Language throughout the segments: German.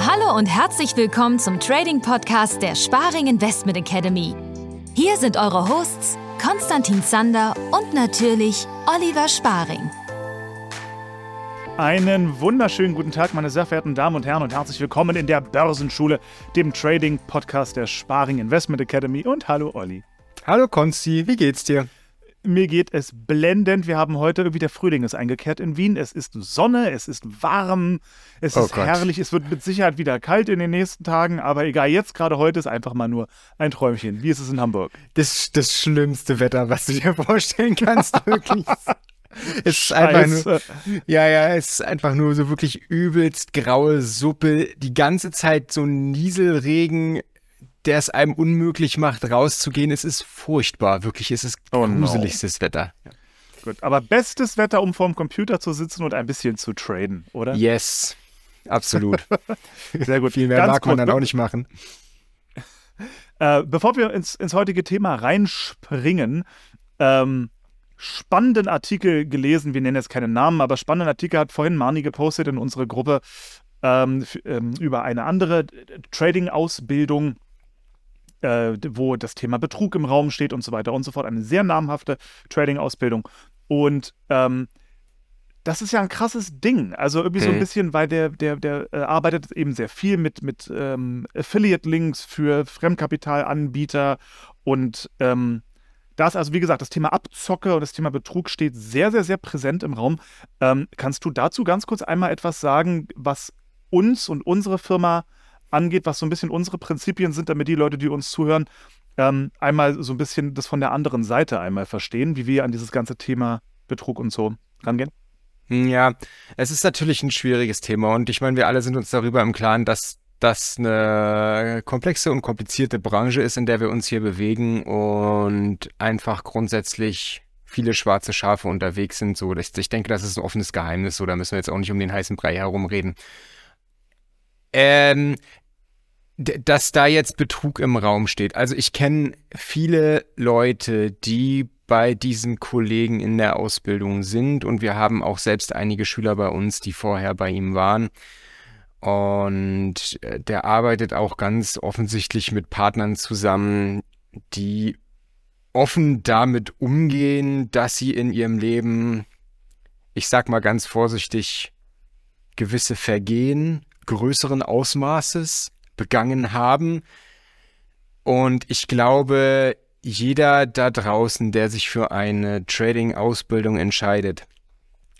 Hallo und herzlich willkommen zum Trading Podcast der Sparing Investment Academy. Hier sind eure Hosts Konstantin Zander und natürlich Oliver Sparing. Einen wunderschönen guten Tag, meine sehr verehrten Damen und Herren, und herzlich willkommen in der Börsenschule, dem Trading-Podcast der Sparing Investment Academy. Und hallo, Olli. Hallo, Konsti, wie geht's dir? Mir geht es blendend. Wir haben heute irgendwie der Frühling ist eingekehrt in Wien. Es ist Sonne, es ist warm, es Oh ist Gott. herrlich. Es wird mit Sicherheit wieder kalt in den nächsten Tagen, aber egal, jetzt gerade heute ist einfach mal nur ein Träumchen. Wie ist es in Hamburg? Das, das schlimmste Wetter, was du dir vorstellen kannst, wirklich. Es ist einfach nur, ja, ja, es ist einfach nur so wirklich übelst graue Suppe. Die ganze Zeit so Nieselregen, der es einem unmöglich macht, rauszugehen. Es ist furchtbar, wirklich. Es ist Oh no. gruseligstes Wetter. Gut, aber bestes Wetter, um vorm Computer zu sitzen und ein bisschen zu traden, oder? Yes, absolut. Sehr gut. Viel mehr Ganz mag man dann auch nicht machen. Äh, bevor wir ins, ins heutige Thema reinspringen, ähm, spannenden Artikel gelesen, wir nennen jetzt keinen Namen, aber spannenden Artikel hat vorhin Marni gepostet in unsere Gruppe ähm, ähm, über eine andere Trading-Ausbildung, äh, wo das Thema Betrug im Raum steht und so weiter und so fort. Eine sehr namhafte Trading-Ausbildung. Und ähm, das ist ja ein krasses Ding. Also irgendwie so ein Mhm. bisschen, weil der, der, der äh, arbeitet eben sehr viel mit, mit ähm, Affiliate-Links für Fremdkapitalanbieter und ähm, da ist also, wie gesagt, das Thema Abzocke und das Thema Betrug steht sehr, sehr, sehr präsent im Raum. Ähm, kannst du dazu ganz kurz einmal etwas sagen, was uns und unsere Firma angeht, was so ein bisschen unsere Prinzipien sind, damit die Leute, die uns zuhören, ähm, einmal so ein bisschen das von der anderen Seite einmal verstehen, wie wir an dieses ganze Thema Betrug und so rangehen? Ja, es ist natürlich ein schwieriges Thema und ich meine, wir alle sind uns darüber im Klaren, dass das eine komplexe und komplizierte Branche ist, in der wir uns hier bewegen und einfach grundsätzlich viele schwarze Schafe unterwegs sind. So, ich denke, das ist ein offenes Geheimnis, so da müssen wir jetzt auch nicht um den heißen Brei herumreden. Ähm, dass da jetzt Betrug im Raum steht. Also ich kenne viele Leute, die bei diesen Kollegen in der Ausbildung sind und wir haben auch selbst einige Schüler bei uns, die vorher bei ihm waren. Und äh, der arbeitet auch ganz offensichtlich mit Partnern zusammen, die offen damit umgehen, dass sie in ihrem Leben, ich sag mal ganz vorsichtig, gewisse Vergehen größeren Ausmaßes begangen haben. Und ich glaube, jeder da draußen, der sich für eine Trading-Ausbildung entscheidet,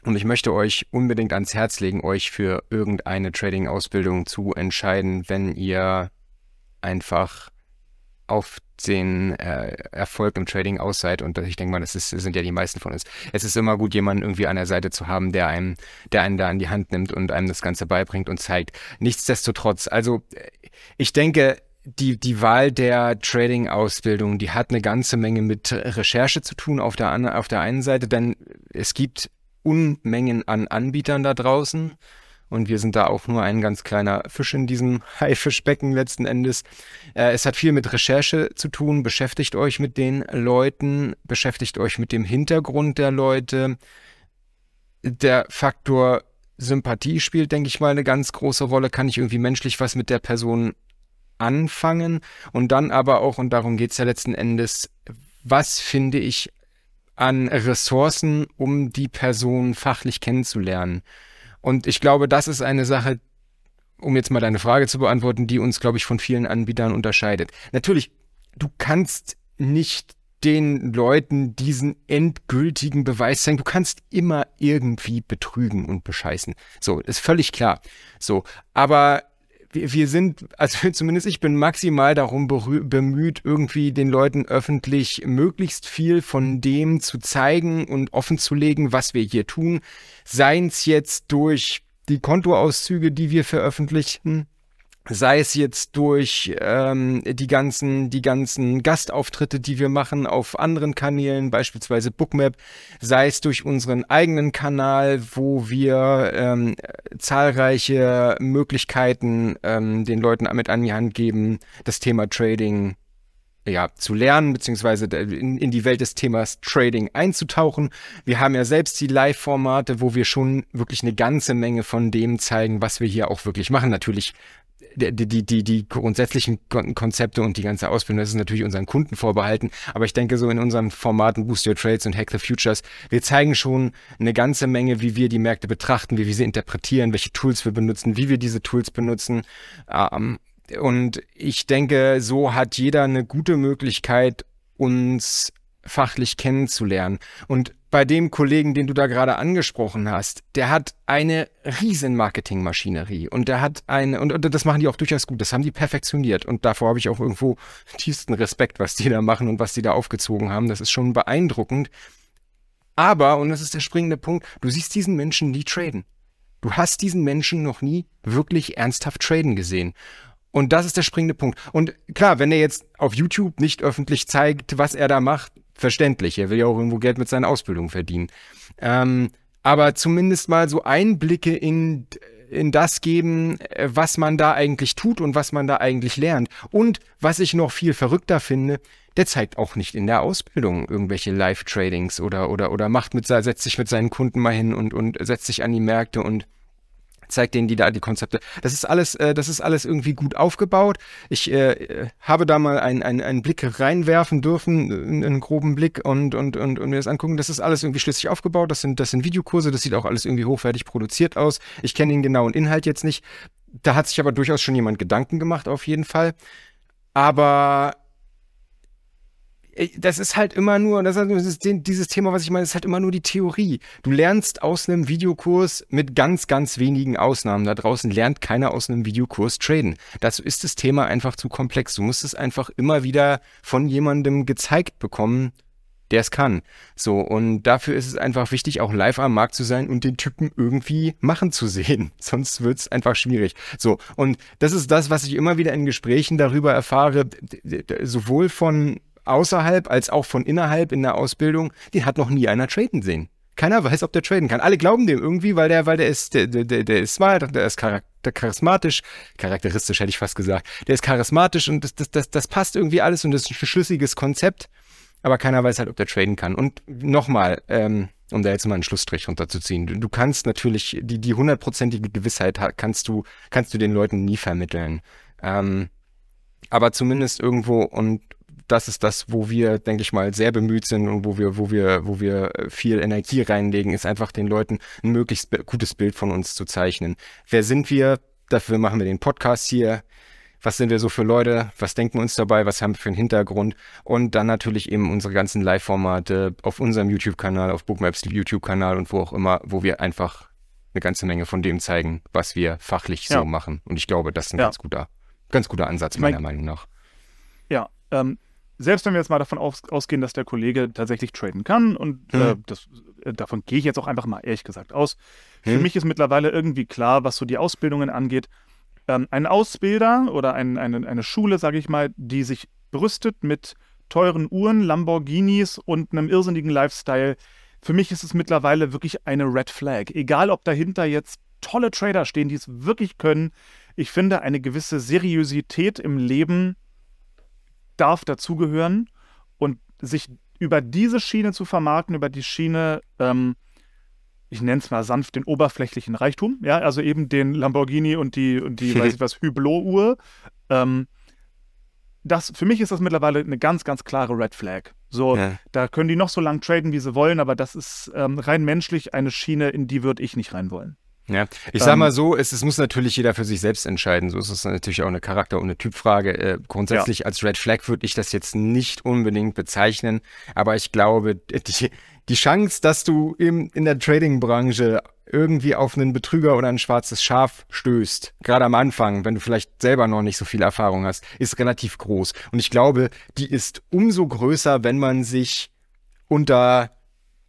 und ich möchte euch unbedingt ans Herz legen, euch für irgendeine Trading-Ausbildung zu entscheiden, wenn ihr einfach auf den äh, Erfolg im Trading aus seid. Und ich denke mal, das ist, sind ja die meisten von uns. Es ist immer gut, jemanden irgendwie an der Seite zu haben, der einem, der einen da an die Hand nimmt und einem das Ganze beibringt und zeigt. Nichtsdestotrotz, also ich denke, die, die Wahl der Trading-Ausbildung, die hat eine ganze Menge mit Recherche zu tun auf der, auf der einen Seite, denn es gibt Unmengen an Anbietern da draußen. Und wir sind da auch nur ein ganz kleiner Fisch in diesem Haifischbecken letzten Endes. Äh, es hat viel mit Recherche zu tun. Beschäftigt euch mit den Leuten, beschäftigt euch mit dem Hintergrund der Leute. Der Faktor Sympathie spielt, denke ich mal, eine ganz große Rolle. Kann ich irgendwie menschlich was mit der Person anfangen? Und dann aber auch, und darum geht es ja letzten Endes, was finde ich an Ressourcen, um die Person fachlich kennenzulernen? Und ich glaube, das ist eine Sache, um jetzt mal deine Frage zu beantworten, die uns, glaube ich, von vielen Anbietern unterscheidet. Natürlich, du kannst nicht den Leuten diesen endgültigen Beweis zeigen. Du kannst immer irgendwie betrügen und bescheißen. So, ist völlig klar. So, aber wir, wir sind, also zumindest ich bin maximal darum bemüht, irgendwie den Leuten öffentlich möglichst viel von dem zu zeigen und offenzulegen, was wir hier tun. Seien es jetzt durch die Kontoauszüge, die wir veröffentlichen, sei es jetzt durch ähm, die ganzen, die ganzen Gastauftritte, die wir machen auf anderen Kanälen, beispielsweise Bookmap, sei es durch unseren eigenen Kanal, wo wir ähm, zahlreiche Möglichkeiten ähm, den Leuten mit an die Hand geben, das Thema Trading ja, zu lernen, beziehungsweise in, in die Welt des Themas Trading einzutauchen. Wir haben ja selbst die Live-Formate, wo wir schon wirklich eine ganze Menge von dem zeigen, was wir hier auch wirklich machen. Natürlich die, die, die, die grundsätzlichen Konzepte und die ganze Ausbildung, das ist natürlich unseren Kunden vorbehalten. Aber ich denke, so in unseren Formaten Boost Your Trades und Hack the Futures, wir zeigen schon eine ganze Menge, wie wir die Märkte betrachten, wie wir sie interpretieren, welche Tools wir benutzen, wie wir diese Tools benutzen. Ähm, und ich denke, so hat jeder eine gute Möglichkeit, uns fachlich kennenzulernen. Und bei dem Kollegen, den du da gerade angesprochen hast, der hat eine riesen Marketingmaschinerie und der hat eine, und, und, das machen die auch durchaus gut, das haben die perfektioniert und davor habe ich auch irgendwo tiefsten Respekt, was die da machen und was die da aufgezogen haben. Das ist schon beeindruckend. Aber, und das ist der springende Punkt, du siehst diesen Menschen nie traden. Du hast diesen Menschen noch nie wirklich ernsthaft traden gesehen. Und das ist der springende Punkt. Und klar, wenn er jetzt auf YouTube nicht öffentlich zeigt, was er da macht, verständlich. Er will ja auch irgendwo Geld mit seiner Ausbildung verdienen. Ähm, aber zumindest mal so Einblicke in, in das geben, äh, was man da eigentlich tut und was man da eigentlich lernt. Und was ich noch viel verrückter finde, der zeigt auch nicht in der Ausbildung irgendwelche Live-Tradings oder, oder, oder macht mit, setzt sich mit seinen Kunden mal hin und, und setzt sich an die Märkte und zeigt denen die da die Konzepte. Das ist alles, äh, das ist alles irgendwie gut aufgebaut. Ich äh, habe da mal einen, einen, einen Blick reinwerfen dürfen, einen, einen groben Blick und, und, und, und mir das angucken. Das ist alles irgendwie schlüssig aufgebaut. Das sind, das sind Videokurse, das sieht auch alles irgendwie hochwertig produziert aus. Ich kenne den genauen Inhalt jetzt nicht. Da hat sich aber durchaus schon jemand Gedanken gemacht, auf jeden Fall. Aber äh, das ist halt immer nur, das ist dieses Thema, was ich meine, ist halt immer nur die Theorie. Du lernst aus einem Videokurs mit ganz, ganz wenigen Ausnahmen. Da draußen lernt keiner aus einem Videokurs traden. Dazu ist das Thema einfach zu komplex. Du musst es einfach immer wieder von jemandem gezeigt bekommen, der es kann. So, und dafür ist es einfach wichtig, auch live am Markt zu sein und den Typen irgendwie machen zu sehen. Sonst wird es einfach schwierig. So, und das ist das, was ich immer wieder in Gesprächen darüber erfahre, sowohl von außerhalb als auch von innerhalb in der Ausbildung, den hat noch nie einer traden sehen. Keiner weiß, ob der traden kann. Alle glauben dem irgendwie, weil der, weil der ist, der, der, der ist smart, der ist charismatisch, charakteristisch hätte ich fast gesagt. Der ist charismatisch und das, das, das, das passt irgendwie alles und das ist ein schlüssiges Konzept. Aber keiner weiß halt, ob der traden kann. Und nochmal, ähm, um da jetzt mal einen Schlussstrich runterzuziehen. Du, du kannst natürlich, die, die hundertprozentige Gewissheit kannst du, kannst du den Leuten nie vermitteln. Ähm, aber zumindest irgendwo und das ist das, wo wir, denke ich mal, sehr bemüht sind und wo wir, wo wir, wo wir viel Energie reinlegen, ist einfach den Leuten ein möglichst gutes Bild von uns zu zeichnen. Wer sind wir? Dafür machen wir den Podcast hier. Was sind wir so für Leute? Was denken wir uns dabei? Was haben wir für einen Hintergrund? Und dann natürlich eben unsere ganzen Live-Formate auf unserem YouTube-Kanal, auf Bookmaps YouTube-Kanal und wo auch immer, wo wir einfach eine ganze Menge von dem zeigen, was wir fachlich ja. so machen. Und ich glaube, das ist ein ja. ganz guter, ganz guter Ansatz, meiner mein, Meinung nach. Ja, ähm, selbst wenn wir jetzt mal davon aus, ausgehen, dass der Kollege tatsächlich traden kann, und hm. äh, das, äh, davon gehe ich jetzt auch einfach mal ehrlich gesagt aus, hm. für mich ist mittlerweile irgendwie klar, was so die Ausbildungen angeht, ähm, ein Ausbilder oder ein, eine, eine Schule, sage ich mal, die sich brüstet mit teuren Uhren, Lamborghinis und einem irrsinnigen Lifestyle, für mich ist es mittlerweile wirklich eine Red Flag. Egal, ob dahinter jetzt tolle Trader stehen, die es wirklich können. Ich finde, eine gewisse Seriosität im Leben darf dazugehören und sich über diese Schiene zu vermarkten, über die Schiene, ähm, ich nenne es mal sanft, den oberflächlichen Reichtum, ja, also eben den Lamborghini und die, und die, weiß ich was, Hublot-Uhr. Ähm, das, für mich ist das mittlerweile eine ganz, ganz klare Red Flag. So, ja. da können die noch so lange traden, wie sie wollen, aber das ist ähm, rein menschlich eine Schiene, in die würde ich nicht rein wollen. Ja, ich sag mal ähm, so, es, es, muss natürlich jeder für sich selbst entscheiden. So ist es natürlich auch eine Charakter- und eine Typfrage. Äh, grundsätzlich ja. als Red Flag würde ich das jetzt nicht unbedingt bezeichnen, aber ich glaube, die, die Chance, dass du im, in der Trading-Branche irgendwie auf einen Betrüger oder ein schwarzes Schaf stößt, gerade am Anfang, wenn du vielleicht selber noch nicht so viel Erfahrung hast, ist relativ groß. Und ich glaube, die ist umso größer, wenn man sich unter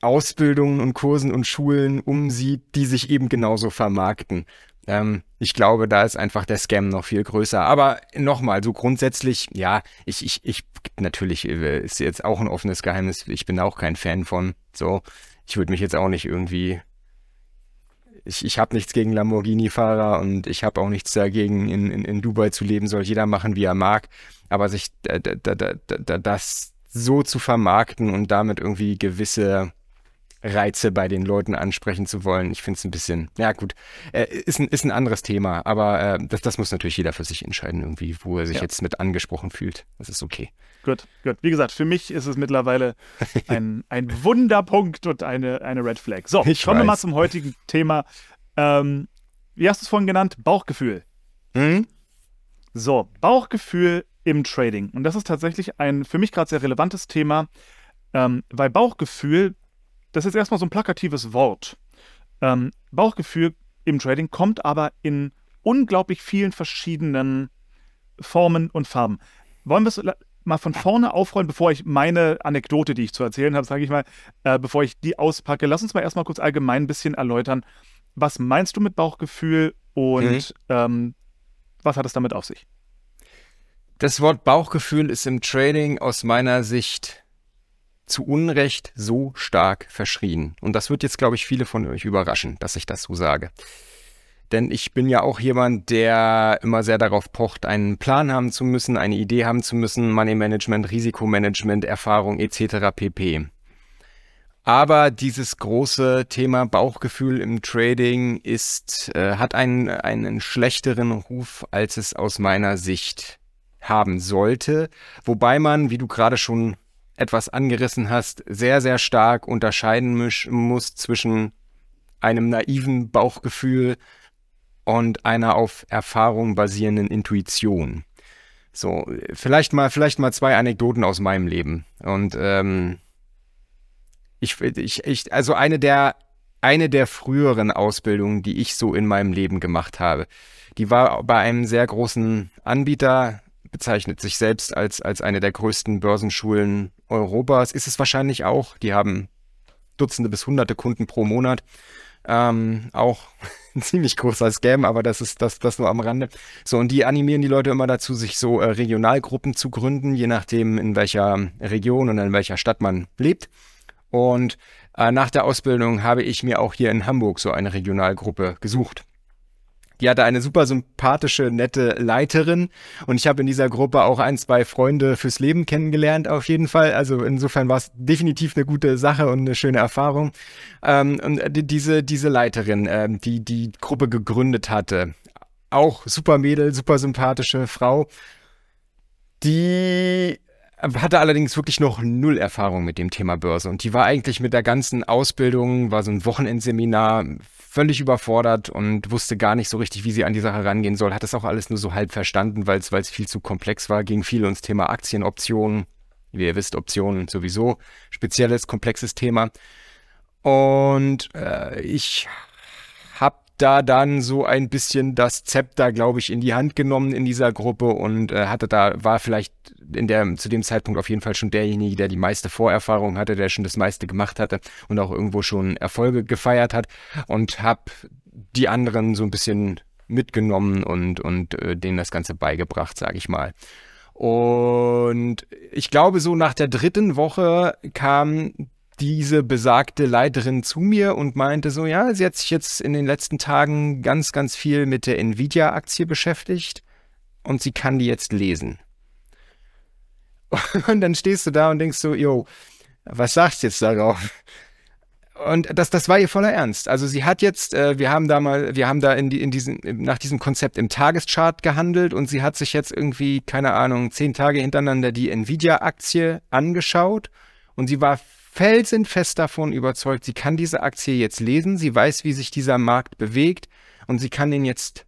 Ausbildungen und Kursen und Schulen umsieht, die sich eben genauso vermarkten. Ähm, ich glaube, da ist einfach der Scam noch viel größer. Aber nochmal, so grundsätzlich, ja, ich, ich, ich, natürlich äh, ist jetzt auch ein offenes Geheimnis. Ich bin auch kein Fan von. So, ich würde mich jetzt auch nicht irgendwie ich, ich habe nichts gegen Lamborghini-Fahrer und ich habe auch nichts dagegen, in, in, in Dubai zu leben, soll jeder machen, wie er mag. Aber sich da, da, da, da, das so zu vermarkten und damit irgendwie gewisse Reize bei den Leuten ansprechen zu wollen. Ich finde es ein bisschen, ja gut, äh, ist, ein, ist ein anderes Thema, aber äh, das, das muss natürlich jeder für sich entscheiden, irgendwie, wo er sich ja. jetzt mit angesprochen fühlt. Das ist okay. Gut, gut. Wie gesagt, für mich ist es mittlerweile ein, ein Wunderpunkt und eine, eine Red Flag. So, ich kommen wir mal zum heutigen Thema. Ähm, wie hast du es vorhin genannt? Bauchgefühl. Hm? So, Bauchgefühl im Trading. Und das ist tatsächlich ein für mich gerade sehr relevantes Thema, ähm, weil Bauchgefühl das ist erstmal so ein plakatives Wort. Ähm, Bauchgefühl im Trading kommt aber in unglaublich vielen verschiedenen Formen und Farben. Wollen wir es mal von vorne aufrollen, bevor ich meine Anekdote, die ich zu erzählen habe, sage ich mal, äh, bevor ich die auspacke? Lass uns mal erstmal kurz allgemein ein bisschen erläutern. Was meinst du mit Bauchgefühl und mhm. ähm, was hat es damit auf sich? Das Wort Bauchgefühl ist im Trading aus meiner Sicht zu Unrecht so stark verschrien. Und das wird jetzt, glaube ich, viele von euch überraschen, dass ich das so sage. Denn ich bin ja auch jemand, der immer sehr darauf pocht, einen Plan haben zu müssen, eine Idee haben zu müssen, Money Management, Risikomanagement, Erfahrung etc. pp. Aber dieses große Thema Bauchgefühl im Trading ist, äh, hat einen, einen schlechteren Ruf, als es aus meiner Sicht haben sollte. Wobei man, wie du gerade schon etwas angerissen hast, sehr, sehr stark unterscheiden muss zwischen einem naiven Bauchgefühl und einer auf Erfahrung basierenden Intuition. So, vielleicht mal, vielleicht mal zwei Anekdoten aus meinem Leben. Und ähm, ich, ich, ich, also eine der, eine der früheren Ausbildungen, die ich so in meinem Leben gemacht habe, die war bei einem sehr großen Anbieter bezeichnet sich selbst als, als eine der größten Börsenschulen Europas. Ist es wahrscheinlich auch. Die haben Dutzende bis Hunderte Kunden pro Monat. Ähm, auch ein ziemlich großer Scam, aber das ist das, das nur am Rande. So, und die animieren die Leute immer dazu, sich so äh, Regionalgruppen zu gründen, je nachdem, in welcher Region und in welcher Stadt man lebt. Und äh, nach der Ausbildung habe ich mir auch hier in Hamburg so eine Regionalgruppe gesucht. Die hatte eine super sympathische, nette Leiterin und ich habe in dieser Gruppe auch ein, zwei Freunde fürs Leben kennengelernt, auf jeden Fall. Also insofern war es definitiv eine gute Sache und eine schöne Erfahrung. Ähm, und diese, diese Leiterin, äh, die die Gruppe gegründet hatte, auch super Mädel, super sympathische Frau, die hatte allerdings wirklich noch null Erfahrung mit dem Thema Börse und die war eigentlich mit der ganzen Ausbildung, war so ein Wochenendseminar, völlig überfordert und wusste gar nicht so richtig, wie sie an die Sache rangehen soll. Hat das auch alles nur so halb verstanden, weil es viel zu komplex war. Ging viel ums Thema Aktienoptionen. Wie ihr wisst, Optionen sowieso spezielles, komplexes Thema. Und äh, ich da dann so ein bisschen das Zepter, glaube ich, in die Hand genommen in dieser Gruppe und äh, hatte da, war vielleicht in der, zu dem Zeitpunkt auf jeden Fall schon derjenige, der die meiste Vorerfahrung hatte, der schon das meiste gemacht hatte und auch irgendwo schon Erfolge gefeiert hat und habe die anderen so ein bisschen mitgenommen und, und äh, denen das Ganze beigebracht, sage ich mal. Und ich glaube, so nach der dritten Woche kam diese besagte Leiterin zu mir und meinte so, ja, sie hat sich jetzt in den letzten Tagen ganz, ganz viel mit der Nvidia-Aktie beschäftigt und sie kann die jetzt lesen. Und dann stehst du da und denkst so, yo, was sagst du jetzt darauf? Und das, das war ihr voller Ernst. Also sie hat jetzt, äh, wir haben da mal, wir haben da in, die, in diesen, nach diesem Konzept im Tageschart gehandelt und sie hat sich jetzt irgendwie, keine Ahnung, zehn Tage hintereinander die Nvidia-Aktie angeschaut und sie war felsenfest davon überzeugt, sie kann diese Aktie jetzt lesen, sie weiß, wie sich dieser Markt bewegt und sie kann ihn jetzt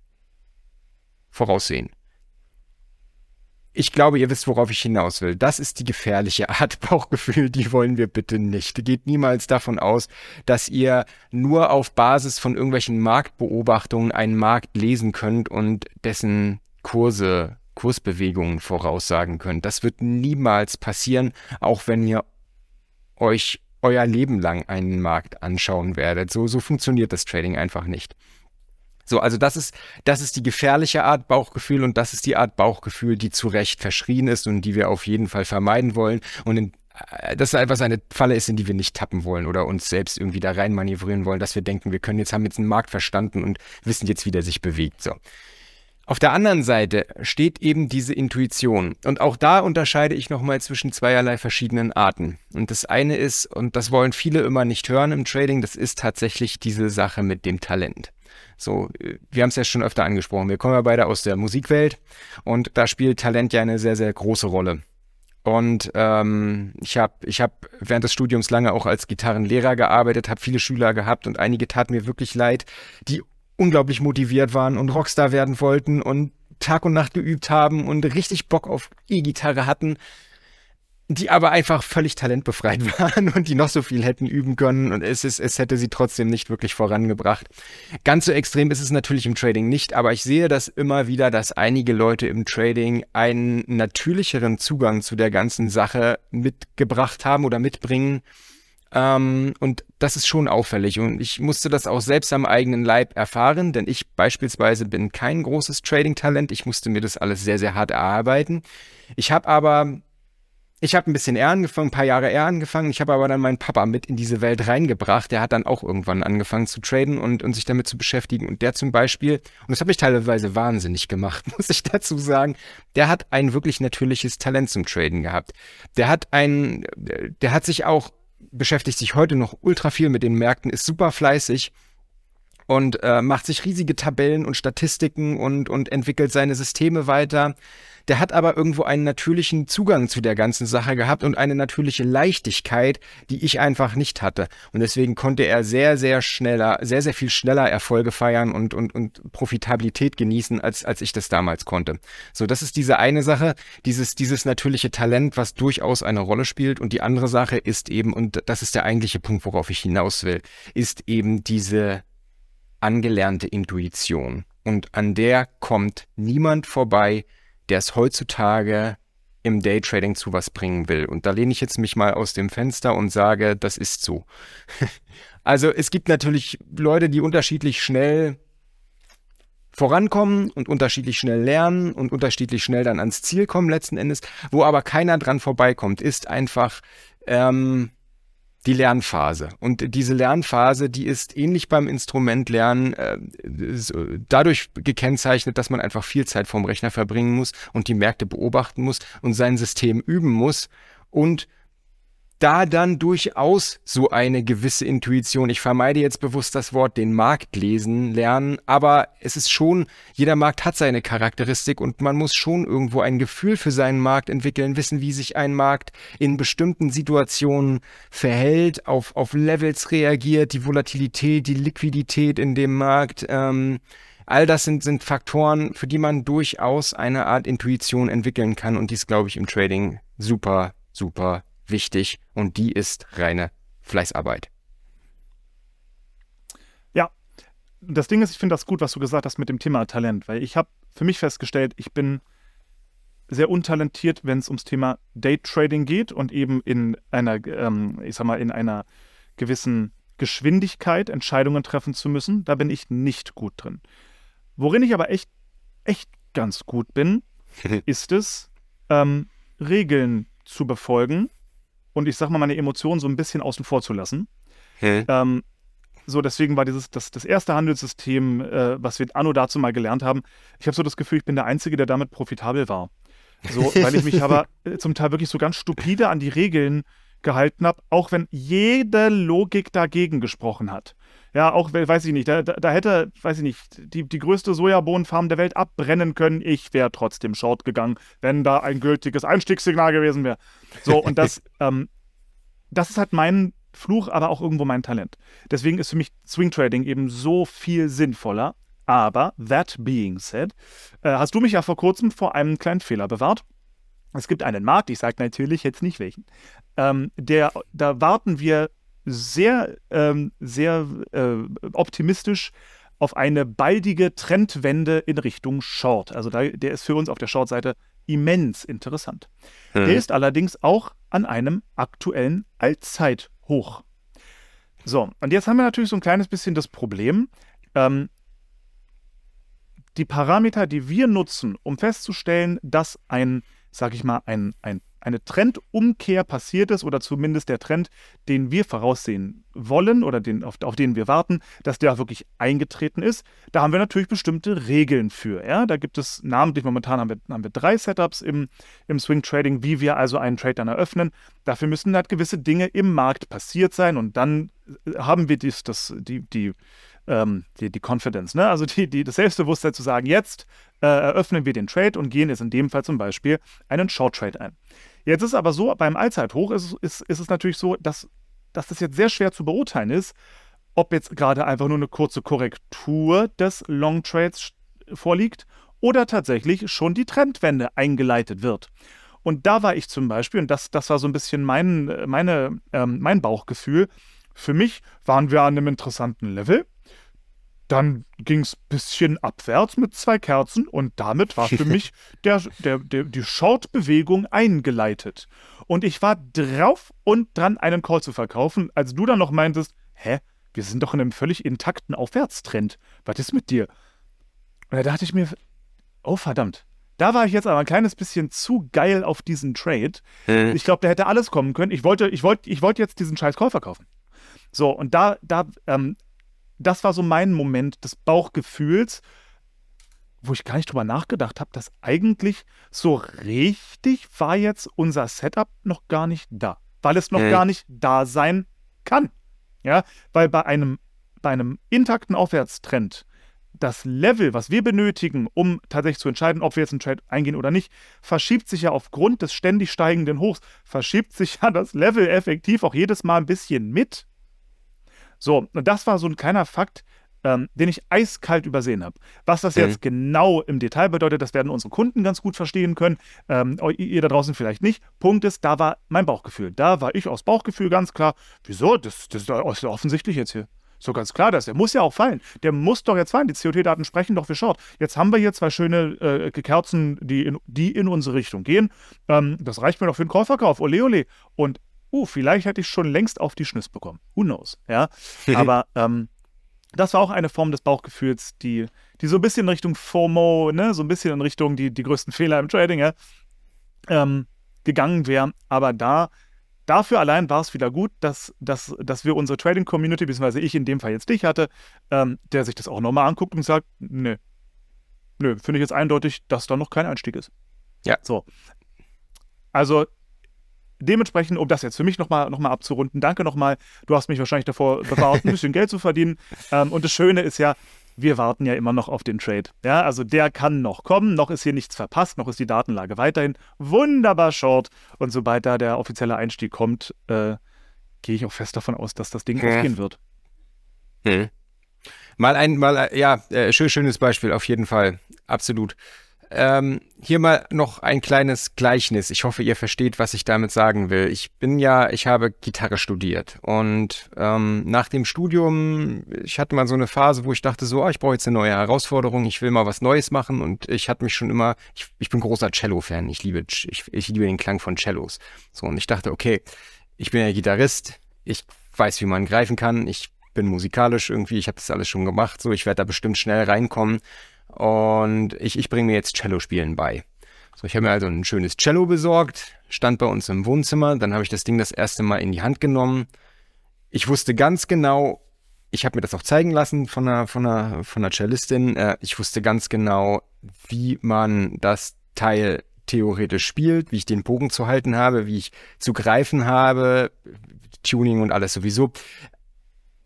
voraussehen. Ich glaube, ihr wisst, worauf ich hinaus will. Das ist die gefährliche Art Bauchgefühl, die wollen wir bitte nicht. Geht niemals davon aus, dass ihr nur auf Basis von irgendwelchen Marktbeobachtungen einen Markt lesen könnt und dessen Kurse, Kursbewegungen voraussagen könnt. Das wird niemals passieren, auch wenn ihr euch euer Leben lang einen Markt anschauen werdet. So, so funktioniert das Trading einfach nicht. So, also das ist, das ist die gefährliche Art Bauchgefühl und das ist die Art Bauchgefühl, die zu Recht verschrien ist und die wir auf jeden Fall vermeiden wollen. Und in äh, dass etwas eine Falle ist, in die wir nicht tappen wollen oder uns selbst irgendwie da rein manövrieren wollen, dass wir denken, wir können jetzt, haben jetzt einen Markt verstanden und wissen jetzt, wie der sich bewegt. So. Auf der anderen Seite steht eben diese Intuition. Und auch da unterscheide ich nochmal zwischen zweierlei verschiedenen Arten. Und das eine ist, und das wollen viele immer nicht hören im Trading, das ist tatsächlich diese Sache mit dem Talent. So, wir haben es ja schon öfter angesprochen. Wir kommen ja beide aus der Musikwelt und da spielt Talent ja eine sehr, sehr große Rolle. Und ähm, ich habe ich hab während des Studiums lange auch als Gitarrenlehrer gearbeitet, habe viele Schüler gehabt und einige taten mir wirklich leid, die unglaublich motiviert waren und Rockstar werden wollten und Tag und Nacht geübt haben und richtig Bock auf E-Gitarre hatten, die aber einfach völlig talentbefreit waren und die noch so viel hätten üben können und es, ist, es hätte sie trotzdem nicht wirklich vorangebracht. Ganz so extrem ist es natürlich im Trading nicht, aber ich sehe das immer wieder, dass einige Leute im Trading einen natürlicheren Zugang zu der ganzen Sache mitgebracht haben oder mitbringen, ähm, und das ist schon auffällig. Und ich musste das auch selbst am eigenen Leib erfahren, denn ich beispielsweise bin kein großes Trading-Talent. Ich musste mir das alles sehr, sehr hart erarbeiten. Ich habe aber ich habe ein bisschen eher angefangen, ein paar Jahre eher angefangen. Ich habe aber dann meinen Papa mit in diese Welt reingebracht. Der hat dann auch irgendwann angefangen zu traden und, und sich damit zu beschäftigen. Und der zum Beispiel, und das habe ich teilweise wahnsinnig gemacht, muss ich dazu sagen, der hat ein wirklich natürliches Talent zum Traden gehabt. Der hat ein, der hat sich auch beschäftigt sich heute noch ultra viel mit den Märkten, ist super fleißig und äh, macht sich riesige Tabellen und Statistiken und, und entwickelt seine Systeme weiter. Der hat aber irgendwo einen natürlichen Zugang zu der ganzen Sache gehabt und eine natürliche Leichtigkeit, die ich einfach nicht hatte. Und deswegen konnte er sehr, sehr schneller, sehr, sehr viel schneller Erfolge feiern und, und, und Profitabilität genießen, als, als ich das damals konnte. So, das ist diese eine Sache, dieses, dieses natürliche Talent, was durchaus eine Rolle spielt. Und die andere Sache ist eben, und das ist der eigentliche Punkt, worauf ich hinaus will, ist eben diese angelernte Intuition. Und an der kommt niemand vorbei, der es heutzutage im Daytrading zu was bringen will. Und da lehne ich jetzt mich mal aus dem Fenster und sage, das ist so. also es gibt natürlich Leute, die unterschiedlich schnell vorankommen und unterschiedlich schnell lernen und unterschiedlich schnell dann ans Ziel kommen letzten Endes. Wo aber keiner dran vorbeikommt, ist einfach ähm, die Lernphase. Und diese Lernphase, die ist ähnlich beim Instrumentlernen äh, dadurch gekennzeichnet, dass man einfach viel Zeit vorm Rechner verbringen muss und die Märkte beobachten muss und sein System üben muss und da dann durchaus so eine gewisse Intuition. Ich vermeide jetzt bewusst das Wort den Markt lesen, lernen, aber es ist schon, jeder Markt hat seine Charakteristik und man muss schon irgendwo ein Gefühl für seinen Markt entwickeln, wissen, wie sich ein Markt in bestimmten Situationen verhält, auf, auf Levels reagiert, die Volatilität, die Liquidität in dem Markt. Ähm, all das sind, sind Faktoren, für die man durchaus eine Art Intuition entwickeln kann und dies, glaube ich, im Trading super, super wichtig und die ist reine Fleißarbeit. Ja, das Ding ist, ich finde das gut, was du gesagt hast mit dem Thema Talent, weil ich habe für mich festgestellt, ich bin sehr untalentiert, wenn es ums Thema Daytrading geht und eben in einer, ähm, ich sag mal, in einer gewissen Geschwindigkeit Entscheidungen treffen zu müssen. Da bin ich nicht gut drin. Worin ich aber echt, echt ganz gut bin, ist es, ähm, Regeln zu befolgen und ich sag mal, meine Emotionen so ein bisschen außen vor zu lassen. Hm. Ähm, so, deswegen war dieses, das, das erste Handelssystem, äh, was wir Anno dazu mal gelernt haben. Ich habe so das Gefühl, ich bin der Einzige, der damit profitabel war. So, weil ich mich aber äh, zum Teil wirklich so ganz stupide an die Regeln gehalten habe, auch wenn jede Logik dagegen gesprochen hat. Ja, auch, weiß ich nicht, da, da, hätte, weiß ich nicht, die, die größte Sojabohnenfarm der Welt abbrennen können. Ich wäre trotzdem short gegangen, wenn da ein gültiges Einstiegssignal gewesen wäre. So, und das, ähm, das ist halt mein Fluch, aber auch irgendwo mein Talent. Deswegen ist für mich Swing Trading eben so viel sinnvoller. Aber, that being said, äh, hast du mich ja vor kurzem vor einem kleinen Fehler bewahrt. Es gibt einen Markt, ich sage natürlich jetzt nicht welchen, ähm, der, da warten wir sehr, ähm, sehr äh, optimistisch auf eine baldige Trendwende in Richtung Short. Also da, der ist für uns auf der Short-Seite immens interessant. Mhm. Der ist allerdings auch an einem aktuellen Allzeithoch. So, und jetzt haben wir natürlich so ein kleines bisschen das Problem, ähm, die Parameter, die wir nutzen, um festzustellen, dass ein, sag ich mal, ein, ein eine Trendumkehr passiert ist oder zumindest der Trend, den wir voraussehen wollen oder den, auf, auf den wir warten, dass der wirklich eingetreten ist. Da haben wir natürlich bestimmte Regeln für. Ja? Da gibt es namentlich, momentan haben wir, haben wir drei Setups im, im Swing Trading, wie wir also einen Trade dann eröffnen. Dafür müssen halt gewisse Dinge im Markt passiert sein und dann haben wir dies, das, die, die ähm, die, die Confidence, ne? also die, die, das Selbstbewusstsein zu sagen, jetzt äh, eröffnen wir den Trade und gehen jetzt in dem Fall zum Beispiel einen Short Trade ein. Jetzt ist aber so, beim Allzeithoch ist, ist, ist es natürlich so, dass, dass das jetzt sehr schwer zu beurteilen ist, ob jetzt gerade einfach nur eine kurze Korrektur des Long Trades vorliegt oder tatsächlich schon die Trendwende eingeleitet wird. Und da war ich zum Beispiel, und das, das war so ein bisschen mein, meine, ähm, mein Bauchgefühl, für mich waren wir an einem interessanten Level. Dann ging es ein bisschen abwärts mit zwei Kerzen und damit war für mich der, der, der, die Short-Bewegung eingeleitet. Und ich war drauf und dran, einen Call zu verkaufen, als du dann noch meintest, hä, wir sind doch in einem völlig intakten Aufwärtstrend. Was ist mit dir? Und da dachte ich mir, oh verdammt, da war ich jetzt aber ein kleines bisschen zu geil auf diesen Trade. Hm. Ich glaube, da hätte alles kommen können. Ich wollte, ich wollte, ich wollte jetzt diesen scheiß Call verkaufen. So, und da, da ähm, das war so mein Moment des Bauchgefühls, wo ich gar nicht drüber nachgedacht habe, dass eigentlich so richtig war jetzt unser Setup noch gar nicht da, weil es noch mhm. gar nicht da sein kann. Ja, weil bei einem, bei einem intakten Aufwärtstrend das Level, was wir benötigen, um tatsächlich zu entscheiden, ob wir jetzt einen Trade eingehen oder nicht, verschiebt sich ja aufgrund des ständig steigenden Hochs, verschiebt sich ja das Level effektiv auch jedes Mal ein bisschen mit. So, und das war so ein kleiner Fakt, ähm, den ich eiskalt übersehen habe. Was das mhm. jetzt genau im Detail bedeutet, das werden unsere Kunden ganz gut verstehen können. Ähm, ihr da draußen vielleicht nicht. Punkt ist, da war mein Bauchgefühl. Da war ich aus Bauchgefühl ganz klar. Wieso? Das, das ist ja offensichtlich jetzt hier. So ganz klar, das. Der muss ja auch fallen. Der muss doch jetzt fallen. Die COT-Daten sprechen doch für Short. Jetzt haben wir hier zwei schöne äh, Kerzen, die in, die in unsere Richtung gehen. Ähm, das reicht mir doch für den Käuferkauf. Ole, ole. Und uh, vielleicht hätte ich schon längst auf die Schniss bekommen. Who knows? Ja, aber ähm, das war auch eine Form des Bauchgefühls, die, die so ein bisschen in Richtung FOMO, ne, so ein bisschen in Richtung die, die größten Fehler im Trading, ja, ähm, gegangen wäre. Aber da, dafür allein war es wieder gut, dass, dass, dass wir unsere Trading-Community, beziehungsweise ich in dem Fall jetzt dich hatte, ähm, der sich das auch nochmal anguckt und sagt, nö, nö, finde ich jetzt eindeutig, dass da noch kein Einstieg ist. Ja. So. Also dementsprechend, um das jetzt für mich nochmal noch mal abzurunden, danke nochmal. Du hast mich wahrscheinlich davor bewahrt, ein bisschen Geld zu verdienen. Ähm, und das Schöne ist ja, wir warten ja immer noch auf den Trade. Ja, also der kann noch kommen, noch ist hier nichts verpasst, noch ist die Datenlage weiterhin wunderbar short. Und sobald da der offizielle Einstieg kommt, äh, gehe ich auch fest davon aus, dass das Ding hm. aufgehen wird. Hm. Mal ein, mal, ja, äh, schön, schönes Beispiel, auf jeden Fall. Absolut. Ähm, hier mal noch ein kleines Gleichnis. Ich hoffe, ihr versteht, was ich damit sagen will. Ich bin ja, ich habe Gitarre studiert und ähm, nach dem Studium, ich hatte mal so eine Phase, wo ich dachte so, oh, ich brauche jetzt eine neue Herausforderung, ich will mal was Neues machen und ich hatte mich schon immer, ich, ich bin großer Cello-Fan, ich liebe, ich, ich liebe den Klang von Cellos. So und ich dachte, okay, ich bin ja Gitarrist, ich weiß, wie man greifen kann, ich bin musikalisch irgendwie, ich habe das alles schon gemacht, so ich werde da bestimmt schnell reinkommen. Und ich, ich bringe mir jetzt Cello-Spielen bei. So, ich habe mir also ein schönes Cello besorgt, stand bei uns im Wohnzimmer, dann habe ich das Ding das erste Mal in die Hand genommen. Ich wusste ganz genau, ich habe mir das auch zeigen lassen von einer, von einer, von einer Cellistin, äh, ich wusste ganz genau, wie man das Teil theoretisch spielt, wie ich den Bogen zu halten habe, wie ich zu greifen habe, Tuning und alles sowieso.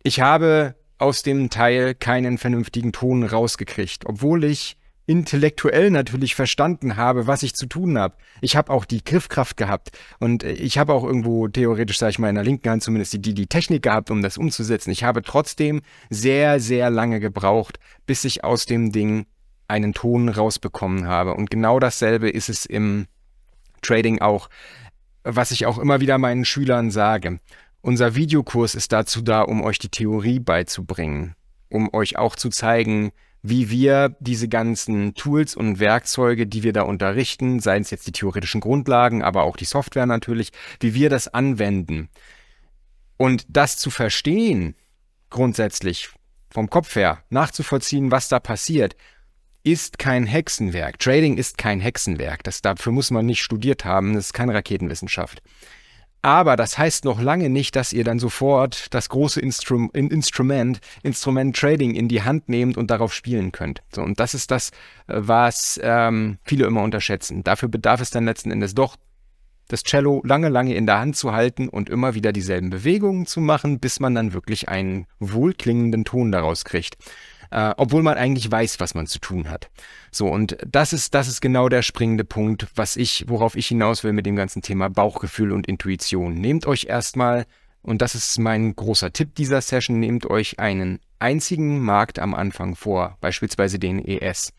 Ich habe aus dem Teil keinen vernünftigen Ton rausgekriegt, obwohl ich intellektuell natürlich verstanden habe, was ich zu tun habe. Ich habe auch die Griffkraft gehabt und ich habe auch irgendwo theoretisch, sage ich mal, in der linken Hand zumindest die, die Technik gehabt, um das umzusetzen. Ich habe trotzdem sehr, sehr lange gebraucht, bis ich aus dem Ding einen Ton rausbekommen habe. Und genau dasselbe ist es im Trading auch, was ich auch immer wieder meinen Schülern sage. Unser Videokurs ist dazu da, um euch die Theorie beizubringen, um euch auch zu zeigen, wie wir diese ganzen Tools und Werkzeuge, die wir da unterrichten, seien es jetzt die theoretischen Grundlagen, aber auch die Software natürlich, wie wir das anwenden. Und das zu verstehen, grundsätzlich vom Kopf her, nachzuvollziehen, was da passiert, ist kein Hexenwerk. Trading ist kein Hexenwerk. Das, dafür muss man nicht studiert haben. Das ist keine Raketenwissenschaft. Aber das heißt noch lange nicht, dass ihr dann sofort das große Instrum Instrument, Instrument Trading in die Hand nehmt und darauf spielen könnt. So, und das ist das, äh, was ähm, viele immer unterschätzen. Dafür bedarf es dann letzten Endes doch, das Cello lange, lange in der Hand zu halten und immer wieder dieselben Bewegungen zu machen, bis man dann wirklich einen wohlklingenden Ton daraus kriegt äh, obwohl man eigentlich weiß, was man zu tun hat. So, und das ist, das ist genau der springende Punkt, was ich, worauf ich hinaus will mit dem ganzen Thema Bauchgefühl und Intuition. Nehmt euch erstmal, und das ist mein großer Tipp dieser Session, nehmt euch einen einzigen Markt am Anfang vor, beispielsweise den ES.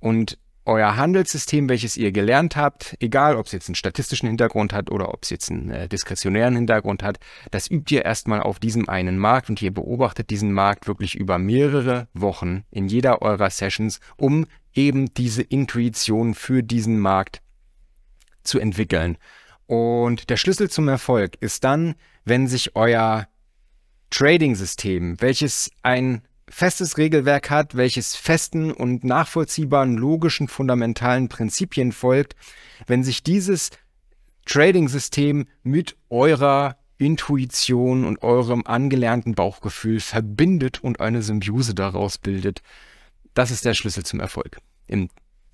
Und euer Handelssystem, welches ihr gelernt habt, egal ob es jetzt einen statistischen Hintergrund hat oder ob es jetzt einen äh, diskretionären Hintergrund hat, das übt ihr erstmal auf diesem einen Markt und ihr beobachtet diesen Markt wirklich über mehrere Wochen in jeder eurer Sessions, um eben diese Intuition für diesen Markt zu entwickeln. Und der Schlüssel zum Erfolg ist dann, wenn sich euer Trading-System, welches ein festes Regelwerk hat, welches festen und nachvollziehbaren, logischen, fundamentalen Prinzipien folgt, wenn sich dieses Trading-System mit eurer Intuition und eurem angelernten Bauchgefühl verbindet und eine Symbiose daraus bildet, das ist der Schlüssel zum Erfolg im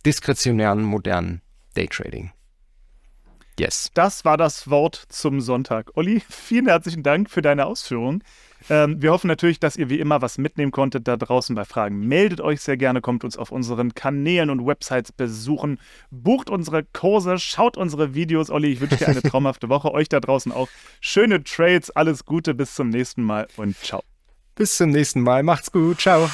diskretionären, modernen Daytrading. Yes. Das war das Wort zum Sonntag. Olli, vielen herzlichen Dank für deine Ausführungen. Ähm, wir hoffen natürlich, dass ihr wie immer was mitnehmen konntet da draußen bei Fragen. Meldet euch sehr gerne, kommt uns auf unseren Kanälen und Websites besuchen, bucht unsere Kurse, schaut unsere Videos. Olli, ich wünsche dir eine traumhafte Woche. Euch da draußen auch schöne Trades. Alles Gute, bis zum nächsten Mal und ciao. Bis zum nächsten Mal. Macht's gut. Ciao.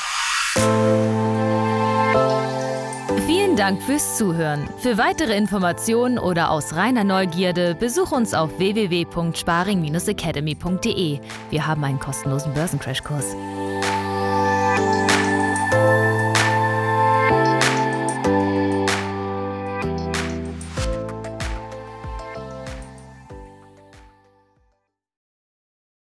Vielen Dank fürs Zuhören. Für weitere Informationen oder aus reiner Neugierde besuch uns auf www.sparing-academy.de. Wir haben einen kostenlosen Börsencrashkurs.